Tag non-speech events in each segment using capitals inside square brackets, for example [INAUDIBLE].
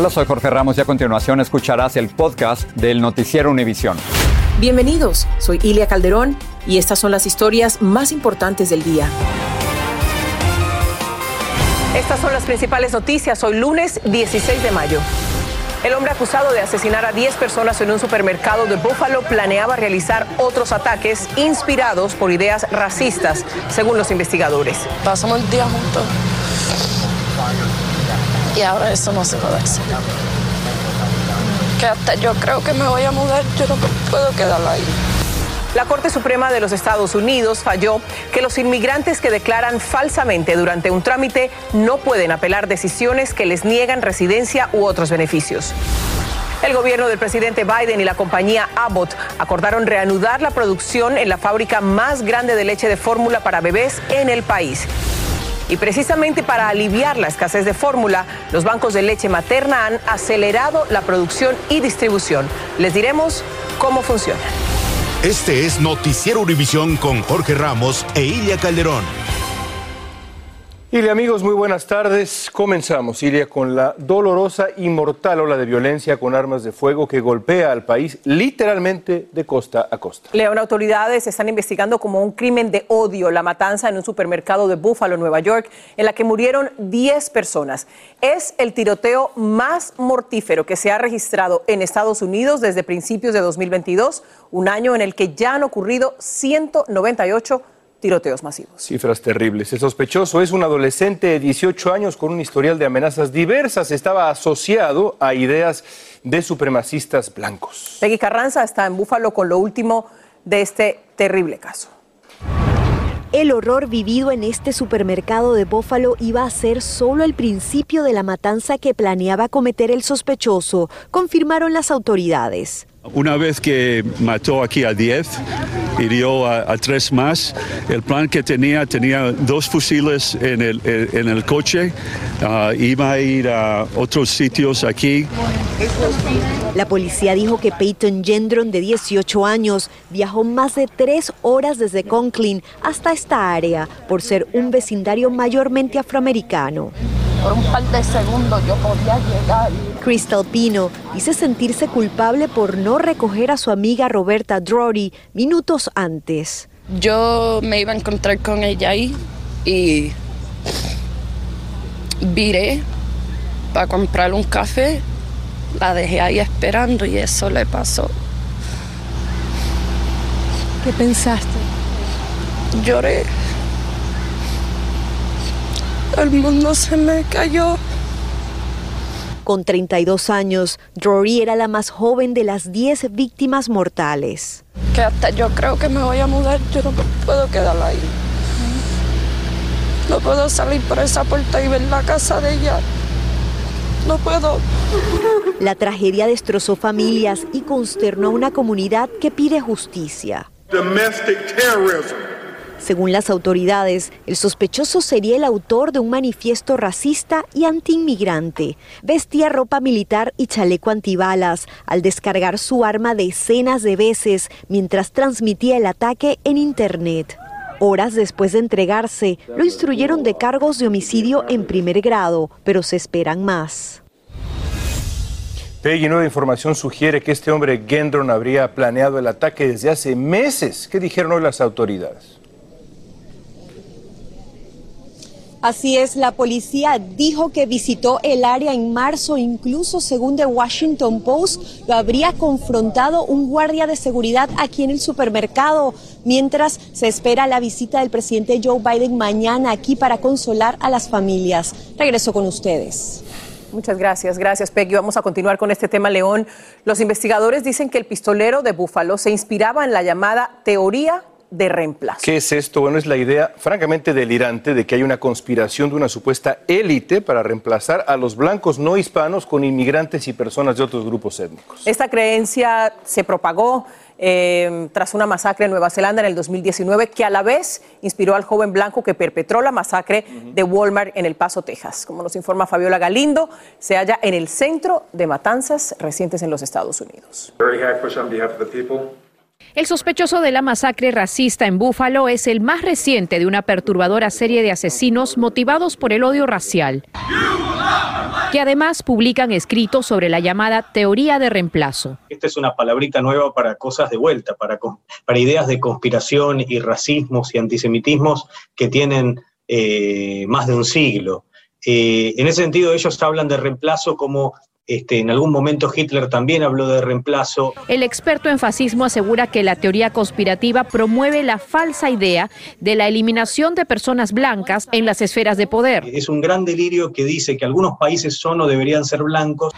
Hola, soy Jorge Ramos y a continuación escucharás el podcast del Noticiero Univisión. Bienvenidos, soy Ilia Calderón y estas son las historias más importantes del día. Estas son las principales noticias hoy lunes 16 de mayo. El hombre acusado de asesinar a 10 personas en un supermercado de Buffalo planeaba realizar otros ataques inspirados por ideas racistas, según los investigadores. Pasamos el día juntos. Y ahora eso no se puede hacer. Que hasta yo creo que me voy a mudar, yo no puedo quedar ahí. La Corte Suprema de los Estados Unidos falló que los inmigrantes que declaran falsamente durante un trámite no pueden apelar decisiones que les niegan residencia u otros beneficios. El gobierno del presidente Biden y la compañía Abbott acordaron reanudar la producción en la fábrica más grande de leche de fórmula para bebés en el país. Y precisamente para aliviar la escasez de fórmula, los bancos de leche materna han acelerado la producción y distribución. Les diremos cómo funciona. Este es Noticiero Univisión con Jorge Ramos e Ilia Calderón. Ilia, amigos, muy buenas tardes. Comenzamos, Ilia, con la dolorosa y mortal ola de violencia con armas de fuego que golpea al país literalmente de costa a costa. León, autoridades están investigando como un crimen de odio la matanza en un supermercado de Buffalo, Nueva York, en la que murieron 10 personas. Es el tiroteo más mortífero que se ha registrado en Estados Unidos desde principios de 2022, un año en el que ya han ocurrido 198 tiroteos masivos. Cifras terribles. El sospechoso es un adolescente de 18 años con un historial de amenazas diversas. Estaba asociado a ideas de supremacistas blancos. Peggy Carranza está en Búfalo con lo último de este terrible caso. El horror vivido en este supermercado de Buffalo iba a ser solo el principio de la matanza que planeaba cometer el sospechoso, confirmaron las autoridades. Una vez que mató aquí a 10, hirió a, a, tres más. El plan que tenía, tenía dos fusiles en el, en el coche, uh, iba a ir a otros sitios aquí. La policía dijo que Peyton Gendron, de 18 años, viajó más de tres horas desde Conklin hasta esta área por ser un vecindario mayormente afroamericano. Por un par de segundos yo podía llegar. Crystal Pino dice sentirse culpable por no recoger a su amiga Roberta Drury minutos antes. Yo me iba a encontrar con ella ahí y viré para comprar un café. La dejé ahí esperando y eso le pasó. ¿Qué pensaste? Lloré. El mundo se me cayó. Con 32 años, Rory era la más joven de las 10 víctimas mortales. Que hasta yo creo que me voy a mudar, yo no puedo quedar ahí. No puedo salir por esa puerta y ver la casa de ella. No puedo. La tragedia destrozó familias y consternó a una comunidad que pide justicia. Domestic terrorism. Según las autoridades, el sospechoso sería el autor de un manifiesto racista y antiinmigrante. Vestía ropa militar y chaleco antibalas al descargar su arma decenas de veces mientras transmitía el ataque en Internet. Horas después de entregarse, lo instruyeron de cargos de homicidio en primer grado, pero se esperan más. Peggy, nueva información sugiere que este hombre Gendron habría planeado el ataque desde hace meses. ¿Qué dijeron hoy las autoridades? Así es, la policía dijo que visitó el área en marzo, incluso según The Washington Post, lo habría confrontado un guardia de seguridad aquí en el supermercado, mientras se espera la visita del presidente Joe Biden mañana aquí para consolar a las familias. Regreso con ustedes. Muchas gracias, gracias Peggy. Vamos a continuar con este tema, León. Los investigadores dicen que el pistolero de Búfalo se inspiraba en la llamada teoría de reemplazo. ¿Qué es esto? Bueno, es la idea francamente delirante de que hay una conspiración de una supuesta élite para reemplazar a los blancos no hispanos con inmigrantes y personas de otros grupos étnicos. Esta creencia se propagó eh, tras una masacre en Nueva Zelanda en el 2019 que a la vez inspiró al joven blanco que perpetró la masacre de Walmart en El Paso, Texas. Como nos informa Fabiola Galindo, se halla en el centro de matanzas recientes en los Estados Unidos. El sospechoso de la masacre racista en Búfalo es el más reciente de una perturbadora serie de asesinos motivados por el odio racial, que además publican escritos sobre la llamada teoría de reemplazo. Esta es una palabrita nueva para cosas de vuelta, para, ideas de conspiración y racismos y antisemitismos que tienen eh, más de un siglo. Eh, en ese sentido, ellos hablan de reemplazo como este, en algún momento Hitler también habló de reemplazo. El experto en fascismo asegura que la teoría conspirativa promueve la falsa idea de la eliminación de personas blancas en las esferas de poder. Es un gran delirio que dice que algunos países son o deberían ser blancos.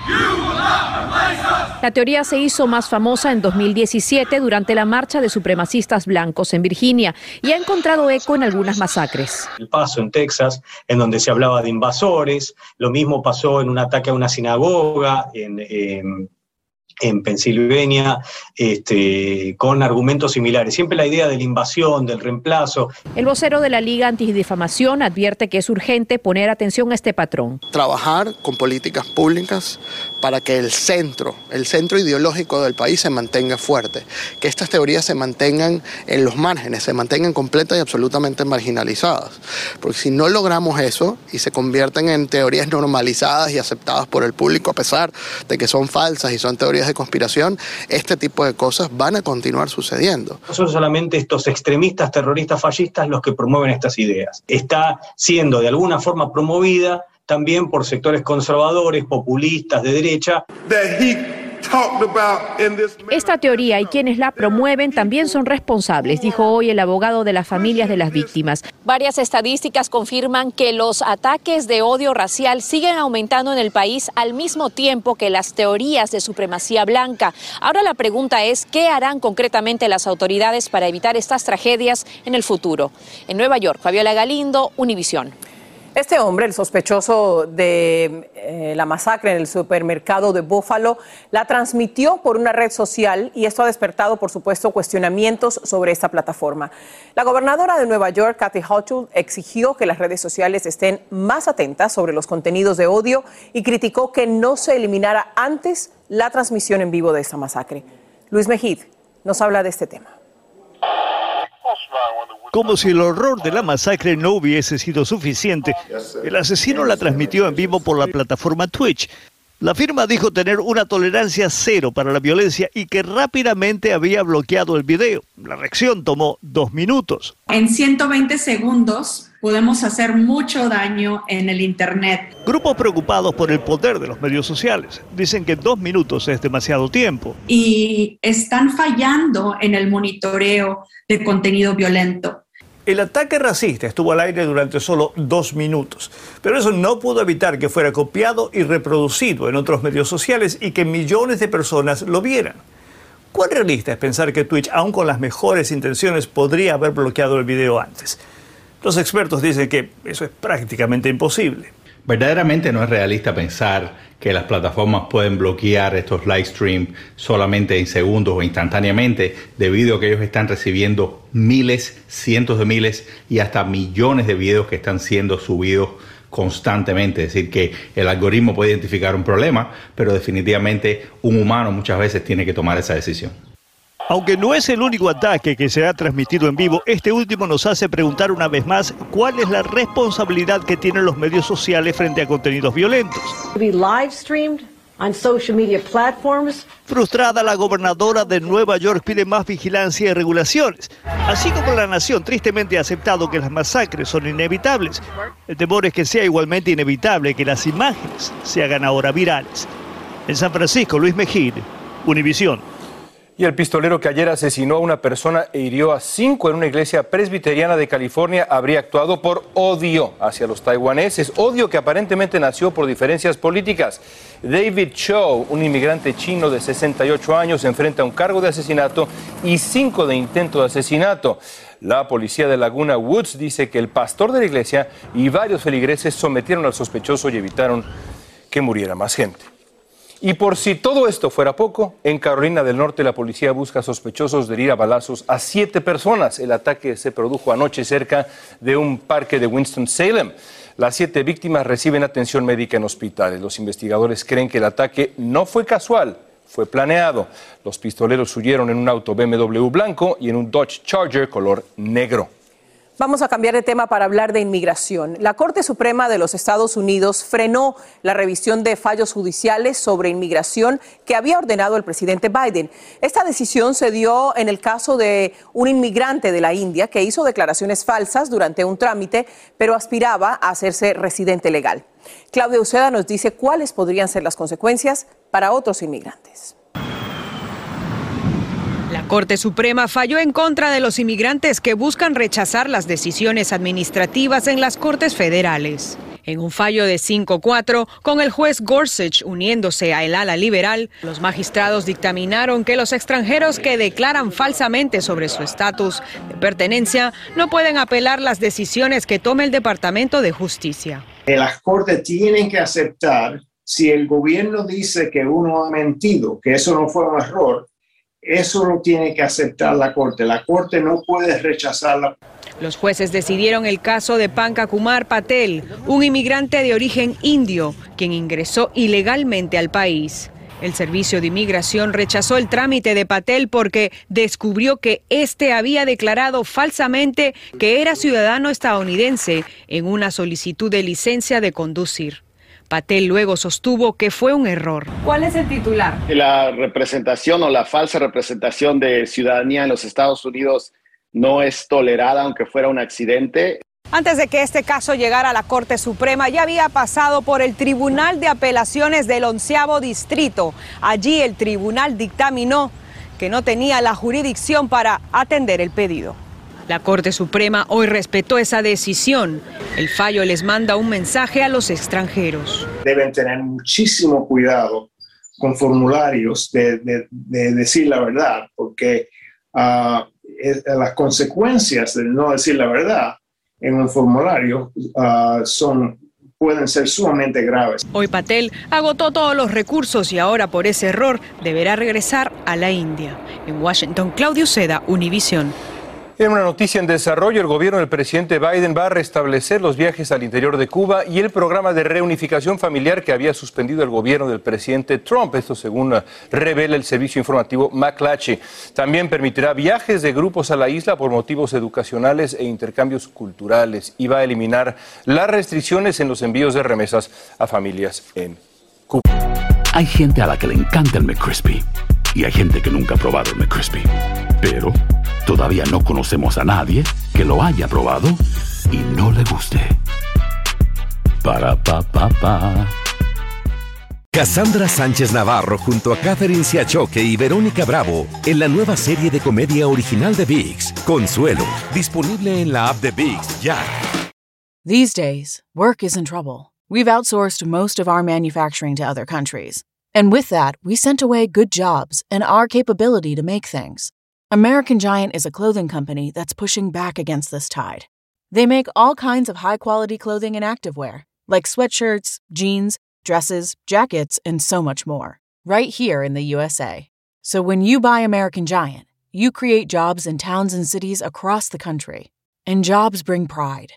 La teoría se hizo más famosa en 2017 durante la marcha de supremacistas blancos en Virginia y ha encontrado eco en algunas masacres. El paso en Texas, en donde se hablaba de invasores, lo mismo pasó en un ataque a una sinagoga en, en Pensilvania este, con argumentos similares. Siempre la idea de la invasión, del reemplazo. El vocero de la Liga Antidifamación advierte que es urgente poner atención a este patrón. Trabajar con políticas públicas para que el centro, el centro ideológico del país se mantenga fuerte, que estas teorías se mantengan en los márgenes, se mantengan completas y absolutamente marginalizadas. Porque si no logramos eso y se convierten en teorías normalizadas y aceptadas por el público a pesar de que son falsas y son teorías de conspiración, este tipo de cosas van a continuar sucediendo. No son solamente estos extremistas terroristas fascistas los que promueven estas ideas. Está siendo de alguna forma promovida también por sectores conservadores, populistas, de derecha. Esta teoría y quienes la promueven también son responsables, dijo hoy el abogado de las familias de las víctimas. Varias estadísticas confirman que los ataques de odio racial siguen aumentando en el país al mismo tiempo que las teorías de supremacía blanca. Ahora la pregunta es, ¿qué harán concretamente las autoridades para evitar estas tragedias en el futuro? En Nueva York, Fabiola Galindo, Univisión. Este hombre, el sospechoso de eh, la masacre en el supermercado de Buffalo, la transmitió por una red social y esto ha despertado, por supuesto, cuestionamientos sobre esta plataforma. La gobernadora de Nueva York, Kathy Hochul, exigió que las redes sociales estén más atentas sobre los contenidos de odio y criticó que no se eliminara antes la transmisión en vivo de esta masacre. Luis Mejid nos habla de este tema como si el horror de la masacre no hubiese sido suficiente. El asesino la transmitió en vivo por la plataforma Twitch. La firma dijo tener una tolerancia cero para la violencia y que rápidamente había bloqueado el video. La reacción tomó dos minutos. En 120 segundos podemos hacer mucho daño en el Internet. Grupos preocupados por el poder de los medios sociales dicen que dos minutos es demasiado tiempo. Y están fallando en el monitoreo de contenido violento. El ataque racista estuvo al aire durante solo dos minutos, pero eso no pudo evitar que fuera copiado y reproducido en otros medios sociales y que millones de personas lo vieran. ¿Cuán realista es pensar que Twitch, aun con las mejores intenciones, podría haber bloqueado el video antes? Los expertos dicen que eso es prácticamente imposible. Verdaderamente no es realista pensar que las plataformas pueden bloquear estos live streams solamente en segundos o instantáneamente, debido a que ellos están recibiendo miles, cientos de miles y hasta millones de videos que están siendo subidos constantemente. Es decir, que el algoritmo puede identificar un problema, pero definitivamente un humano muchas veces tiene que tomar esa decisión. Aunque no es el único ataque que se ha transmitido en vivo, este último nos hace preguntar una vez más cuál es la responsabilidad que tienen los medios sociales frente a contenidos violentos. Frustrada, la gobernadora de Nueva York pide más vigilancia y regulaciones. Así como la nación tristemente ha aceptado que las masacres son inevitables, el temor es que sea igualmente inevitable que las imágenes se hagan ahora virales. En San Francisco, Luis Mejid, Univisión. Y el pistolero que ayer asesinó a una persona e hirió a cinco en una iglesia presbiteriana de California habría actuado por odio hacia los taiwaneses, odio que aparentemente nació por diferencias políticas. David Cho, un inmigrante chino de 68 años, enfrenta un cargo de asesinato y cinco de intento de asesinato. La policía de Laguna Woods dice que el pastor de la iglesia y varios feligreses sometieron al sospechoso y evitaron que muriera más gente. Y por si todo esto fuera poco, en Carolina del Norte la policía busca sospechosos de ir a balazos a siete personas. El ataque se produjo anoche cerca de un parque de Winston-Salem. Las siete víctimas reciben atención médica en hospitales. Los investigadores creen que el ataque no fue casual, fue planeado. Los pistoleros huyeron en un auto BMW blanco y en un Dodge Charger color negro. Vamos a cambiar de tema para hablar de inmigración. La Corte Suprema de los Estados Unidos frenó la revisión de fallos judiciales sobre inmigración que había ordenado el presidente Biden. Esta decisión se dio en el caso de un inmigrante de la India que hizo declaraciones falsas durante un trámite, pero aspiraba a hacerse residente legal. Claudia Uceda nos dice cuáles podrían ser las consecuencias para otros inmigrantes. La Corte Suprema falló en contra de los inmigrantes que buscan rechazar las decisiones administrativas en las Cortes Federales. En un fallo de 5-4, con el juez Gorsuch uniéndose a el ala liberal, los magistrados dictaminaron que los extranjeros que declaran falsamente sobre su estatus de pertenencia no pueden apelar las decisiones que tome el Departamento de Justicia. Las Cortes tienen que aceptar si el gobierno dice que uno ha mentido, que eso no fue un error, eso lo tiene que aceptar la Corte. La Corte no puede rechazarla. Los jueces decidieron el caso de Panka Kumar Patel, un inmigrante de origen indio, quien ingresó ilegalmente al país. El Servicio de Inmigración rechazó el trámite de Patel porque descubrió que éste había declarado falsamente que era ciudadano estadounidense en una solicitud de licencia de conducir. Patel luego sostuvo que fue un error. ¿Cuál es el titular? La representación o la falsa representación de ciudadanía en los Estados Unidos no es tolerada aunque fuera un accidente. Antes de que este caso llegara a la Corte Suprema, ya había pasado por el Tribunal de Apelaciones del Onceavo Distrito. Allí el tribunal dictaminó que no tenía la jurisdicción para atender el pedido. La Corte Suprema hoy respetó esa decisión. El fallo les manda un mensaje a los extranjeros. Deben tener muchísimo cuidado con formularios de, decir la verdad, porque ah, las consecuencias de no decir la verdad en un formulario ah, son pueden ser sumamente graves. Hoy Patel agotó todos los recursos y ahora por ese error deberá regresar a la India. En Washington, Claudio Seda, Univisión. En una noticia en desarrollo, el gobierno del presidente Biden va a restablecer los viajes al interior de Cuba y el programa de reunificación familiar que había suspendido el gobierno del presidente Trump. Esto según revela el servicio informativo McClatchy. También permitirá viajes de grupos a la isla por motivos educacionales e intercambios culturales y va a eliminar las restricciones en los envíos de remesas a familias en Cuba. Hay gente a la que le encanta el McCrispy y hay gente que nunca ha probado el McCrispy. Pero todavía no conocemos a nadie que lo haya probado y no le guste. Para pa pa pa. Cassandra Sánchez Navarro junto a Catherine Siachoque y Verónica Bravo en la nueva serie de comedia original de Vix, Consuelo, disponible en la app de Vix ya. These days, work is in trouble. We've outsourced most of our manufacturing to other countries. And with that, we sent away good jobs and our capability to make things. American Giant is a clothing company that's pushing back against this tide. They make all kinds of high quality clothing and activewear, like sweatshirts, jeans, dresses, jackets, and so much more, right here in the USA. So when you buy American Giant, you create jobs in towns and cities across the country. And jobs bring pride,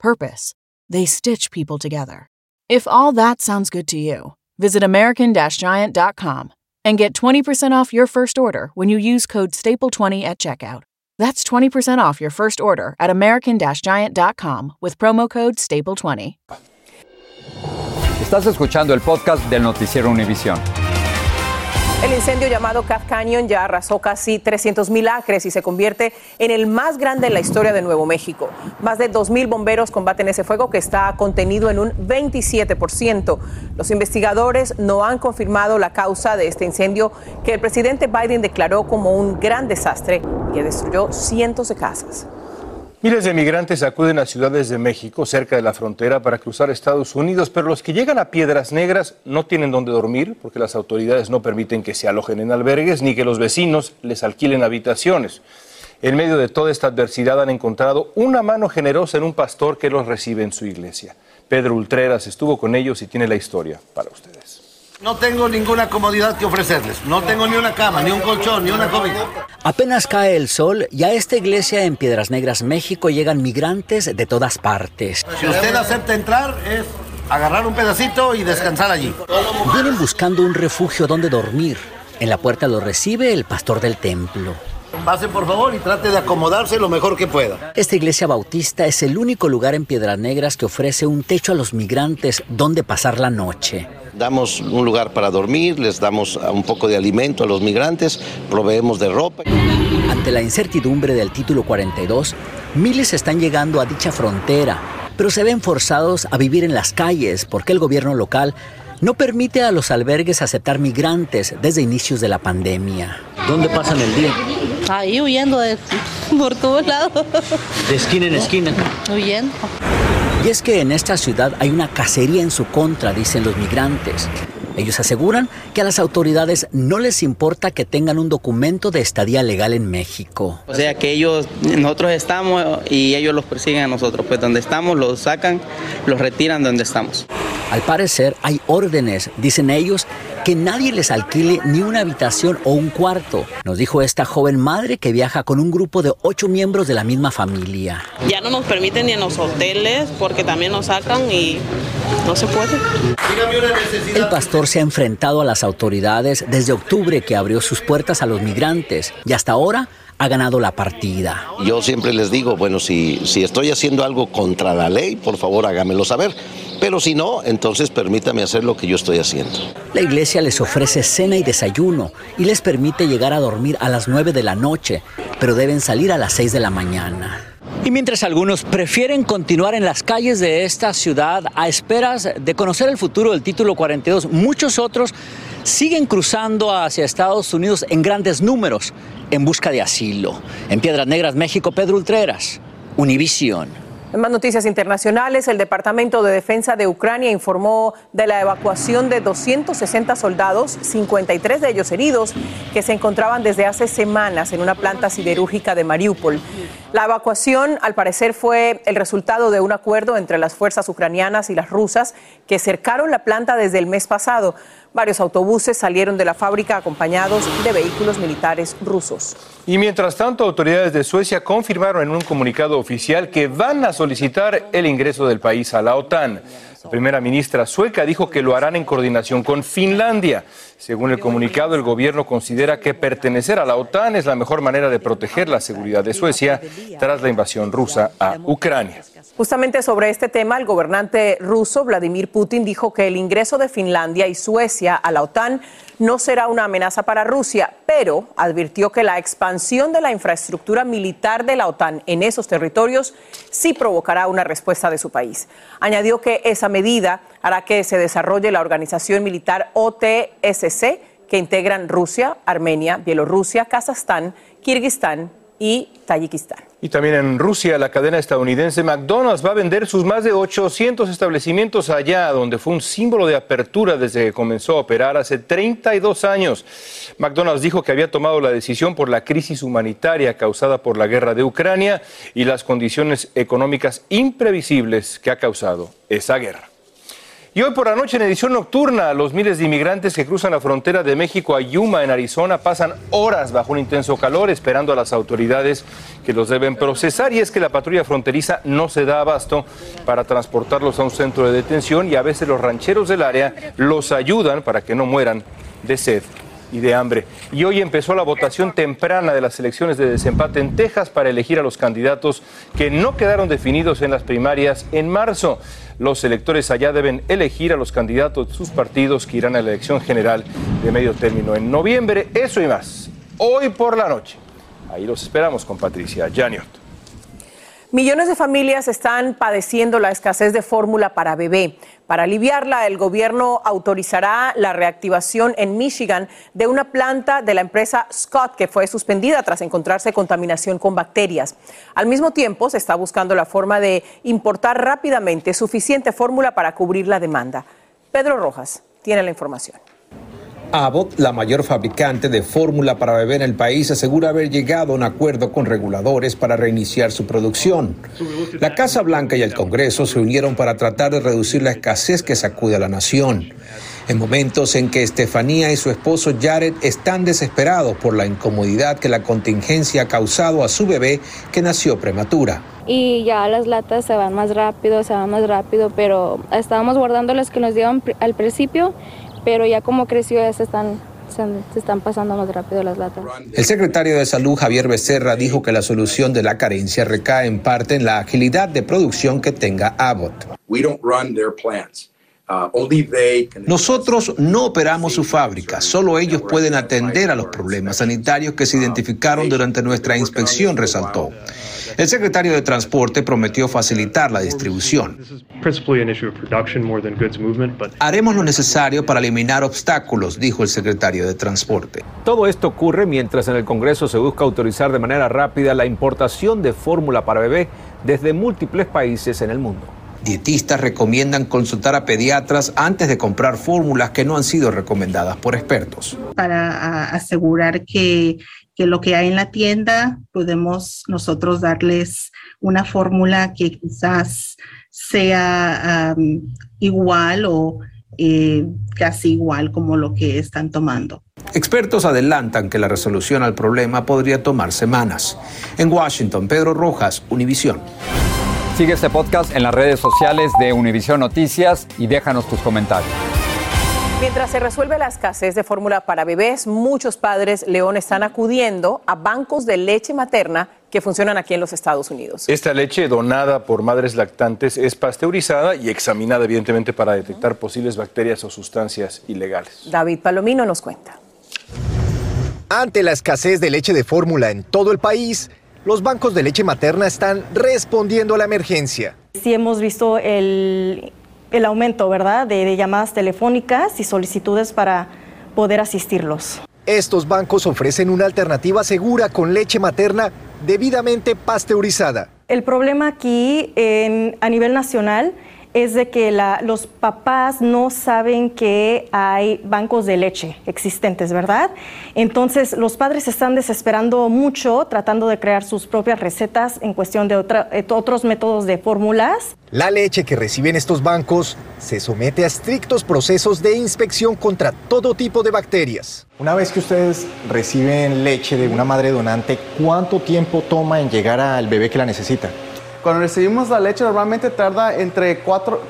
purpose. They stitch people together. If all that sounds good to you, visit American Giant.com and get 20% off your first order when you use code STAPLE20 at checkout. That's 20% off your first order at American Giant.com with promo code STAPLE20. Estás escuchando el podcast del Noticiero Univisión. El incendio llamado Calf Canyon ya arrasó casi 300 mil acres y se convierte en el más grande en la historia de Nuevo México. Más de 2 mil bomberos combaten ese fuego que está contenido en un 27%. Los investigadores no han confirmado la causa de este incendio que el presidente Biden declaró como un gran desastre que destruyó cientos de casas. Miles de migrantes acuden a ciudades de México, cerca de la frontera, para cruzar Estados Unidos, pero los que llegan a Piedras Negras no tienen dónde dormir porque las autoridades no permiten que se alojen en albergues ni que los vecinos les alquilen habitaciones. En medio de toda esta adversidad han encontrado una mano generosa en un pastor que los recibe en su iglesia. Pedro Ultreras estuvo con ellos y tiene la historia para ustedes. No tengo ninguna comodidad que ofrecerles. No tengo ni una cama, ni un colchón, ni una comida. Apenas cae el sol y a esta iglesia en Piedras Negras, México, llegan migrantes de todas partes. Si usted acepta entrar, es agarrar un pedacito y descansar allí. Vienen buscando un refugio donde dormir. En la puerta lo recibe el pastor del templo. Pase por favor y trate de acomodarse lo mejor que pueda. Esta iglesia bautista es el único lugar en Piedras Negras que ofrece un techo a los migrantes donde pasar la noche. Damos un lugar para dormir, les damos un poco de alimento a los migrantes, proveemos de ropa. Ante la incertidumbre del título 42, miles están llegando a dicha frontera, pero se ven forzados a vivir en las calles porque el gobierno local no permite a los albergues aceptar migrantes desde inicios de la pandemia. ¿Dónde pasan el día? Ahí huyendo de, por todos lados. De esquina en esquina. Huyendo. Y es que en esta ciudad hay una cacería en su contra, dicen los migrantes. Ellos aseguran que a las autoridades no les importa que tengan un documento de estadía legal en México. O sea que ellos, nosotros estamos y ellos los persiguen a nosotros. Pues donde estamos los sacan, los retiran donde estamos. Al parecer hay órdenes, dicen ellos, que nadie les alquile ni una habitación o un cuarto, nos dijo esta joven madre que viaja con un grupo de ocho miembros de la misma familia. Ya no nos permiten ni en los hoteles porque también nos sacan y no se puede. El pastor se ha enfrentado a las autoridades desde octubre que abrió sus puertas a los migrantes y hasta ahora ha ganado la partida. Yo siempre les digo, bueno, si, si estoy haciendo algo contra la ley, por favor hágamelo saber. Pero si no, entonces permítame hacer lo que yo estoy haciendo. La iglesia les ofrece cena y desayuno y les permite llegar a dormir a las 9 de la noche, pero deben salir a las 6 de la mañana. Y mientras algunos prefieren continuar en las calles de esta ciudad a esperas de conocer el futuro del título 42, muchos otros siguen cruzando hacia Estados Unidos en grandes números en busca de asilo. En Piedras Negras, México, Pedro Ultreras, Univisión. En más noticias internacionales, el Departamento de Defensa de Ucrania informó de la evacuación de 260 soldados, 53 de ellos heridos, que se encontraban desde hace semanas en una planta siderúrgica de Mariupol. La evacuación, al parecer, fue el resultado de un acuerdo entre las fuerzas ucranianas y las rusas que cercaron la planta desde el mes pasado. Varios autobuses salieron de la fábrica acompañados de vehículos militares rusos. Y mientras tanto, autoridades de Suecia confirmaron en un comunicado oficial que van a solicitar el ingreso del país a la OTAN. La primera ministra sueca dijo que lo harán en coordinación con Finlandia. Según el comunicado, el gobierno considera que pertenecer a la OTAN es la mejor manera de proteger la seguridad de Suecia tras la invasión rusa a Ucrania. Justamente sobre este tema, el gobernante ruso Vladimir Putin dijo que el ingreso de Finlandia y Suecia a la OTAN no será una amenaza para Rusia, pero advirtió que la expansión de la infraestructura militar de la OTAN en esos territorios sí provocará una respuesta de su país. Añadió que esa medida hará que se desarrolle la organización militar OTSC que integran Rusia, Armenia, Bielorrusia, Kazajstán, Kirguistán y Tayikistán. Y también en Rusia, la cadena estadounidense McDonald's va a vender sus más de 800 establecimientos allá, donde fue un símbolo de apertura desde que comenzó a operar hace 32 años. McDonald's dijo que había tomado la decisión por la crisis humanitaria causada por la guerra de Ucrania y las condiciones económicas imprevisibles que ha causado esa guerra. Y hoy por la noche en edición nocturna, los miles de inmigrantes que cruzan la frontera de México a Yuma, en Arizona, pasan horas bajo un intenso calor esperando a las autoridades que los deben procesar. Y es que la patrulla fronteriza no se da abasto para transportarlos a un centro de detención y a veces los rancheros del área los ayudan para que no mueran de sed y de hambre. Y hoy empezó la votación temprana de las elecciones de desempate en Texas para elegir a los candidatos que no quedaron definidos en las primarias en marzo. Los electores allá deben elegir a los candidatos de sus partidos que irán a la elección general de medio término en noviembre. Eso y más. Hoy por la noche. Ahí los esperamos con Patricia Janiot. Millones de familias están padeciendo la escasez de fórmula para bebé. Para aliviarla, el gobierno autorizará la reactivación en Michigan de una planta de la empresa Scott que fue suspendida tras encontrarse contaminación con bacterias. Al mismo tiempo, se está buscando la forma de importar rápidamente suficiente fórmula para cubrir la demanda. Pedro Rojas tiene la información. Abbott, la mayor fabricante de fórmula para bebé en el país, asegura haber llegado a un acuerdo con reguladores para reiniciar su producción. La Casa Blanca y el Congreso se unieron para tratar de reducir la escasez que sacude a la nación. En momentos en que Estefanía y su esposo Jared están desesperados por la incomodidad que la contingencia ha causado a su bebé que nació prematura. Y ya las latas se van más rápido, se van más rápido, pero estábamos guardando las que nos dieron al principio pero ya como creció ya se están, se, están pasando más rápido las latas. El secretario de Salud, Javier Becerra, dijo que la solución de la carencia recae en parte en la agilidad de producción que tenga Abbott. Uh, Nosotros no operamos su fábrica, solo ellos pueden atender a los problemas sanitarios que se identificaron durante nuestra inspección, resaltó. El secretario de Transporte prometió facilitar la distribución. Haremos lo necesario para eliminar obstáculos, dijo el secretario de Transporte. Todo esto ocurre mientras en el Congreso se busca autorizar de manera rápida la importación de fórmula para bebé desde múltiples países en el mundo. Dietistas recomiendan consultar a pediatras antes de comprar fórmulas que no han sido recomendadas por expertos. Para asegurar que, lo que hay en la tienda podemos nosotros darles una fórmula que quizás sea igual o eh, casi igual como lo que están tomando. Expertos adelantan que la resolución al problema podría tomar semanas. En Washington, Pedro Rojas, Univisión. Sigue este podcast en las redes sociales de Univision Noticias y déjanos tus comentarios. Mientras se resuelve la escasez de fórmula para bebés, muchos padres León están acudiendo a bancos de leche materna que funcionan aquí en los Estados Unidos. Esta leche donada por madres lactantes es pasteurizada y examinada evidentemente para detectar posibles bacterias o sustancias ilegales. David Palomino nos cuenta. Ante la escasez de leche de fórmula en todo el país, los bancos de leche materna están respondiendo a la emergencia. Sí hemos visto el, aumento, ¿verdad?, de, llamadas telefónicas y solicitudes para poder asistirlos. Estos bancos ofrecen una alternativa segura con leche materna debidamente pasteurizada. El problema aquí a nivel nacional es de que los papás no saben que hay bancos de leche existentes, ¿verdad? Entonces los padres están desesperando mucho tratando de crear sus propias recetas en cuestión de eh, otros métodos de fórmulas. La leche que reciben estos bancos se somete a estrictos procesos de inspección contra todo tipo de bacterias. Una vez que ustedes reciben leche de una madre donante, ¿cuánto tiempo toma en llegar al bebé que la necesita? Cuando recibimos la leche normalmente tarda entre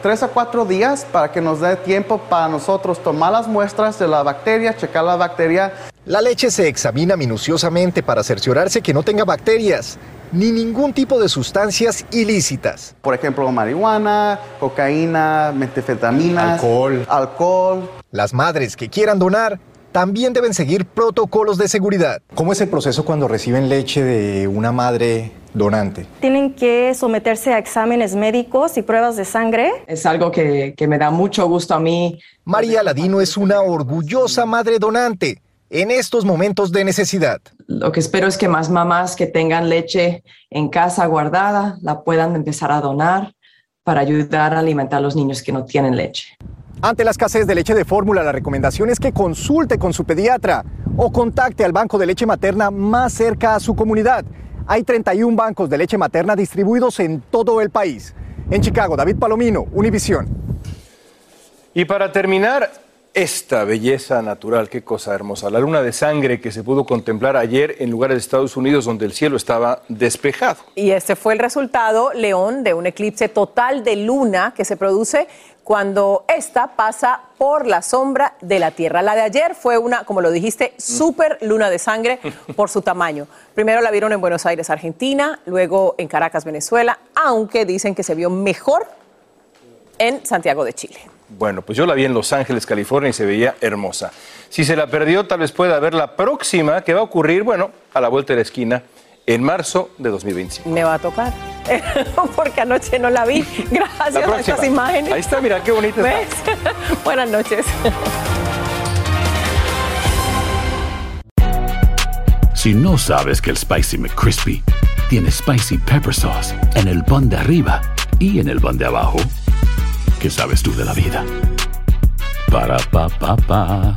3 a 4 días para que nos dé tiempo para nosotros tomar las muestras de la bacteria, checar la bacteria. La leche se examina minuciosamente para cerciorarse que no tenga bacterias ni ningún tipo de sustancias ilícitas. Por ejemplo, marihuana, cocaína, metanfetaminas, alcohol. alcohol. Las madres que quieran donar también deben seguir protocolos de seguridad. ¿Cómo es el proceso cuando reciben leche de una madre donante? Tienen que someterse a exámenes médicos y pruebas de sangre. Es algo que, me da mucho gusto a mí. María Ladino es una orgullosa madre donante en estos momentos de necesidad. Lo que espero es que más mamás que tengan leche en casa guardada la puedan empezar a donar para ayudar a alimentar a los niños que no tienen leche. Ante la escasez de leche de fórmula, la recomendación es que consulte con su pediatra o contacte al banco de leche materna más cerca a su comunidad. Hay 31 bancos de leche materna distribuidos en todo el país. En Chicago, David Palomino, Univisión. Y para terminar, esta belleza natural, qué cosa hermosa. La luna de sangre que se pudo contemplar ayer en lugares de Estados Unidos donde el cielo estaba despejado. Y este fue el resultado, León, de un eclipse total de luna que se produce cuando esta pasa por la sombra de la Tierra. La de ayer fue una, como lo dijiste, super luna de sangre [LAUGHS] por su tamaño. Primero la vieron en Buenos Aires, Argentina, luego en Caracas, Venezuela, aunque dicen que se vio mejor en Santiago de Chile. Bueno, pues yo la vi en Los Ángeles, California y se veía hermosa. Si se la perdió, tal vez pueda ver la próxima que va a ocurrir, bueno, a la vuelta de la esquina en marzo de 2025. Me va a tocar, [LAUGHS] porque anoche no la vi. [LAUGHS] Gracias a estas imágenes. Ahí está, mira, qué bonita ¿Ves? [LAUGHS] Buenas noches. Si no sabes que el Spicy McCrispy tiene Spicy Pepper Sauce en el pan de arriba y en el pan de abajo, ¿qué sabes tú de la vida? Para, pa, pa, pa.